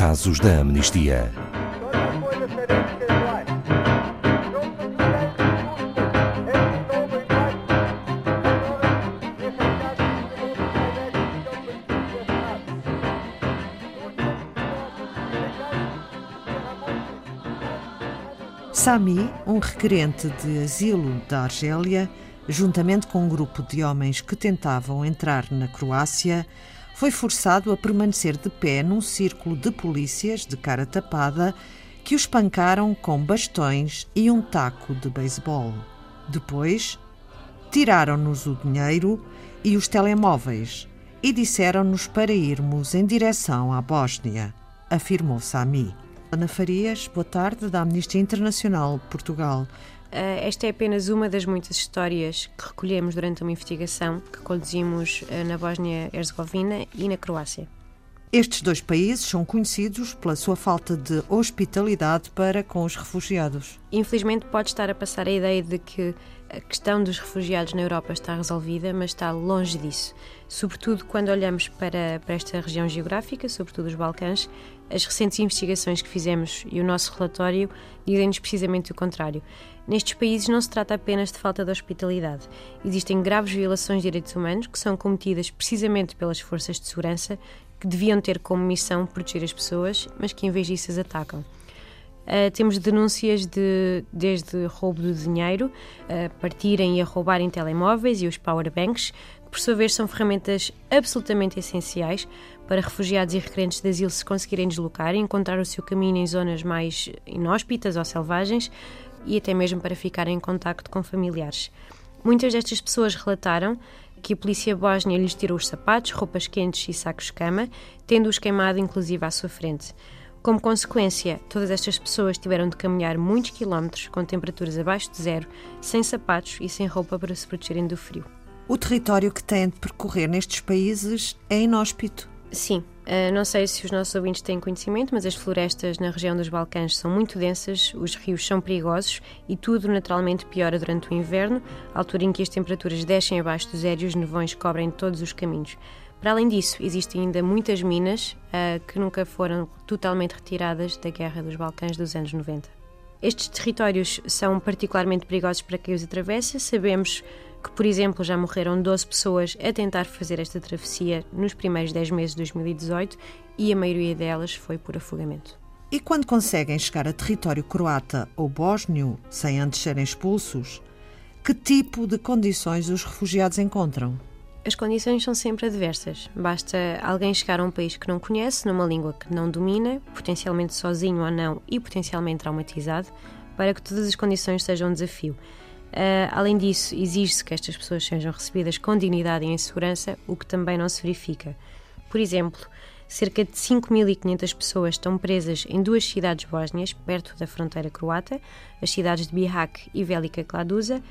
Casos da Amnistia. Sami, um requerente de asilo da Argélia, juntamente com um grupo de homens que tentavam entrar na Croácia, foi forçado a permanecer de pé num círculo de polícias de cara tapada que o espancaram com bastões e um taco de beisebol. Depois, tiraram-nos o dinheiro e os telemóveis e disseram-nos para irmos em direção à Bósnia, afirmou Sami. Ana Farias, boa tarde, da Amnistia Internacional Portugal. Uh, esta é apenas uma das muitas histórias que recolhemos durante uma investigação que conduzimos uh, na Bósnia-Herzegovina e na Croácia. Estes dois países são conhecidos pela sua falta de hospitalidade para com os refugiados. Infelizmente, pode estar a passar a ideia de que a questão dos refugiados na Europa está resolvida, mas está longe disso. Sobretudo quando olhamos para, para esta região geográfica, sobretudo os Balcãs, as recentes investigações que fizemos e o nosso relatório dizem-nos precisamente o contrário. Nestes países não se trata apenas de falta de hospitalidade. Existem graves violações de direitos humanos que são cometidas precisamente pelas forças de segurança que deviam ter como missão proteger as pessoas, mas que em vez disso as atacam. Uh, temos denúncias de desde roubo de dinheiro, uh, partirem e a roubarem telemóveis e os powerbanks, que por sua vez são ferramentas absolutamente essenciais para refugiados e requerentes de asilo se conseguirem deslocar e encontrar o seu caminho em zonas mais inóspitas ou selvagens e até mesmo para ficarem em contacto com familiares. Muitas destas pessoas relataram que a polícia bósnia lhes tirou os sapatos, roupas quentes e sacos de cama, tendo-os queimado inclusive à sua frente. Como consequência, todas estas pessoas tiveram de caminhar muitos quilómetros com temperaturas abaixo de zero, sem sapatos e sem roupa para se protegerem do frio. O território que têm de percorrer nestes países é inóspito. Sim, uh, não sei se os nossos ouvintes têm conhecimento, mas as florestas na região dos Balcãs são muito densas, os rios são perigosos e tudo naturalmente piora durante o inverno, altura em que as temperaturas descem abaixo do zero e os nevões cobrem todos os caminhos. Para além disso, existem ainda muitas minas uh, que nunca foram totalmente retiradas da Guerra dos Balcãs dos anos 90. Estes territórios são particularmente perigosos para quem os atravessa. Sabemos que, por exemplo, já morreram 12 pessoas a tentar fazer esta travessia nos primeiros 10 meses de 2018 e a maioria delas foi por afogamento. E quando conseguem chegar a território croata ou bósnio, sem antes serem expulsos, que tipo de condições os refugiados encontram? As condições são sempre adversas. Basta alguém chegar a um país que não conhece, numa língua que não domina, potencialmente sozinho ou não e potencialmente traumatizado, para que todas as condições sejam um desafio. Uh, além disso, exige-se que estas pessoas sejam recebidas com dignidade e em segurança, o que também não se verifica. Por exemplo, cerca de 5.500 pessoas estão presas em duas cidades bósnias, perto da fronteira croata, as cidades de Bihać e Velika Kladuza,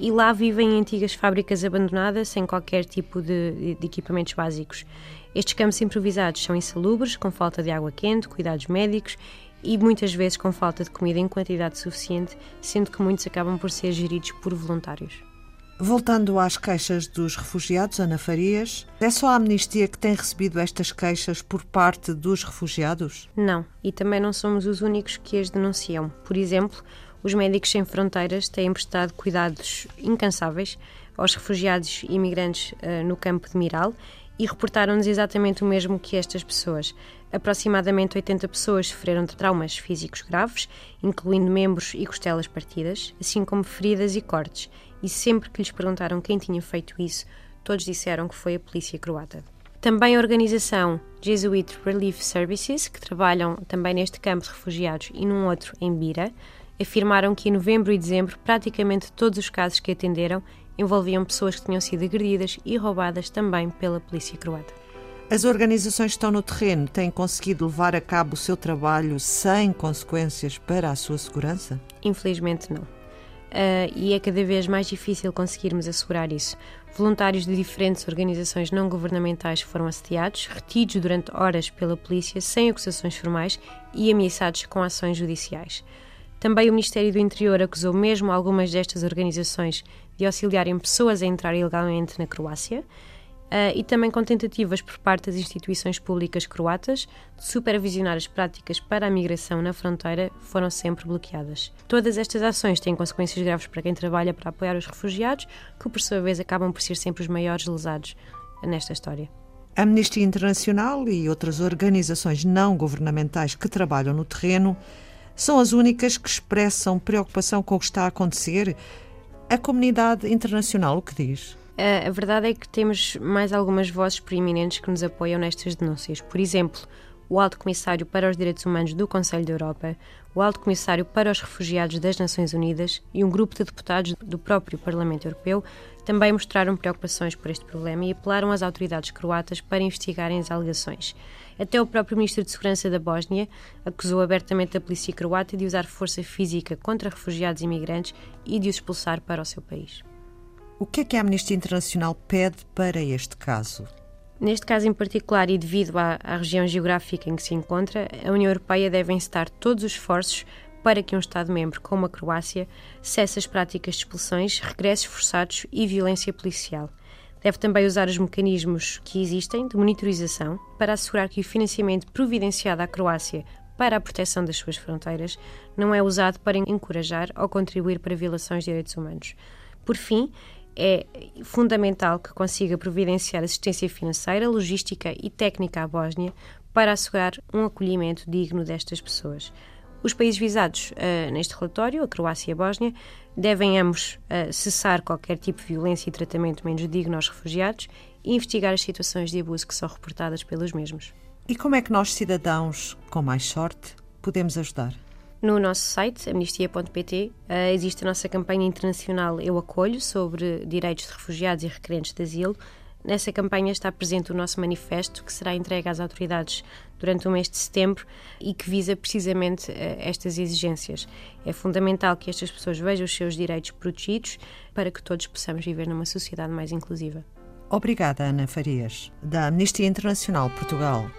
e lá vivem em antigas fábricas abandonadas sem qualquer tipo de, de equipamentos básicos. Estes campos improvisados são insalubres, com falta de água quente, cuidados médicos e muitas vezes com falta de comida em quantidade suficiente, sendo que muitos acabam por ser geridos por voluntários. Voltando às queixas dos refugiados, Ana Farias, é só a Amnistia que tem recebido estas queixas por parte dos refugiados? Não, e também não somos os únicos que as denunciam. Por exemplo, os Médicos Sem Fronteiras têm prestado cuidados incansáveis aos refugiados e imigrantes uh, no campo de Miral e reportaram-nos exatamente o mesmo que estas pessoas. Aproximadamente 80 pessoas sofreram de traumas físicos graves, incluindo membros e costelas partidas, assim como feridas e cortes. E sempre que lhes perguntaram quem tinha feito isso, todos disseram que foi a polícia croata. Também a organização Jesuit Relief Services, que trabalham também neste campo de refugiados e num outro em Bira, afirmaram que em novembro e dezembro praticamente todos os casos que atenderam envolviam pessoas que tinham sido agredidas e roubadas também pela polícia croata. As organizações que estão no terreno têm conseguido levar a cabo o seu trabalho sem consequências para a sua segurança? Infelizmente não. Uh, e é cada vez mais difícil conseguirmos assegurar isso. Voluntários de diferentes organizações não governamentais foram assediados, retidos durante horas pela polícia sem acusações formais e ameaçados com ações judiciais. Também o Ministério do Interior acusou mesmo algumas destas organizações de auxiliarem pessoas a entrar ilegalmente na Croácia. uh, e também com tentativas por parte das instituições públicas croatas de supervisionar as práticas para a migração na fronteira foram sempre bloqueadas. Todas estas ações têm consequências graves para quem trabalha para apoiar os refugiados, que por sua vez acabam por ser sempre os maiores lesados nesta história. A Amnistia Internacional e outras organizações não governamentais que trabalham no terreno são as únicas que expressam preocupação com o que está a acontecer. A comunidade internacional o que diz? A verdade é que temos mais algumas vozes preeminentes que nos apoiam nestas denúncias. Por exemplo, o Alto Comissário para os Direitos Humanos do Conselho da Europa, o Alto Comissário para os Refugiados das Nações Unidas e um grupo de deputados do próprio Parlamento Europeu também mostraram preocupações por este problema e apelaram às autoridades croatas para investigarem as alegações. Até o próprio Ministro de Segurança da Bósnia acusou abertamente a polícia croata de usar força física contra refugiados e imigrantes e de os expulsar para o seu país. O que é que a Amnistia Internacional pede para este caso? Neste caso em particular, e devido à, à, região geográfica em que se encontra, a União Europeia deve incitar todos os esforços para que um Estado-membro como a Croácia cesse as práticas de expulsões, regressos forçados e violência policial. Deve também usar os mecanismos que existem de monitorização para assegurar que o financiamento providenciado à Croácia para a proteção das suas fronteiras não é usado para encorajar ou contribuir para violações de direitos humanos. Por fim, é fundamental que consiga providenciar assistência financeira, logística e técnica à Bósnia para assegurar um acolhimento digno destas pessoas. Os países visados uh, neste relatório, a Croácia e a Bósnia, devem ambos uh, cessar qualquer tipo de violência e tratamento menos digno aos refugiados e investigar as situações de abuso que são reportadas pelos mesmos. E como é que nós, cidadãos com mais sorte, podemos ajudar? No nosso site, amnistia.pt, eh, existe a nossa campanha internacional Eu Acolho sobre direitos de refugiados e requerentes de asilo. Nessa campanha está presente o nosso manifesto, que será entregue às autoridades durante o mês de setembro e que visa precisamente eh, estas exigências. É fundamental que estas pessoas vejam os seus direitos protegidos para que todos possamos viver numa sociedade mais inclusiva. Obrigada, Ana Farias, da Amnistia Internacional Portugal.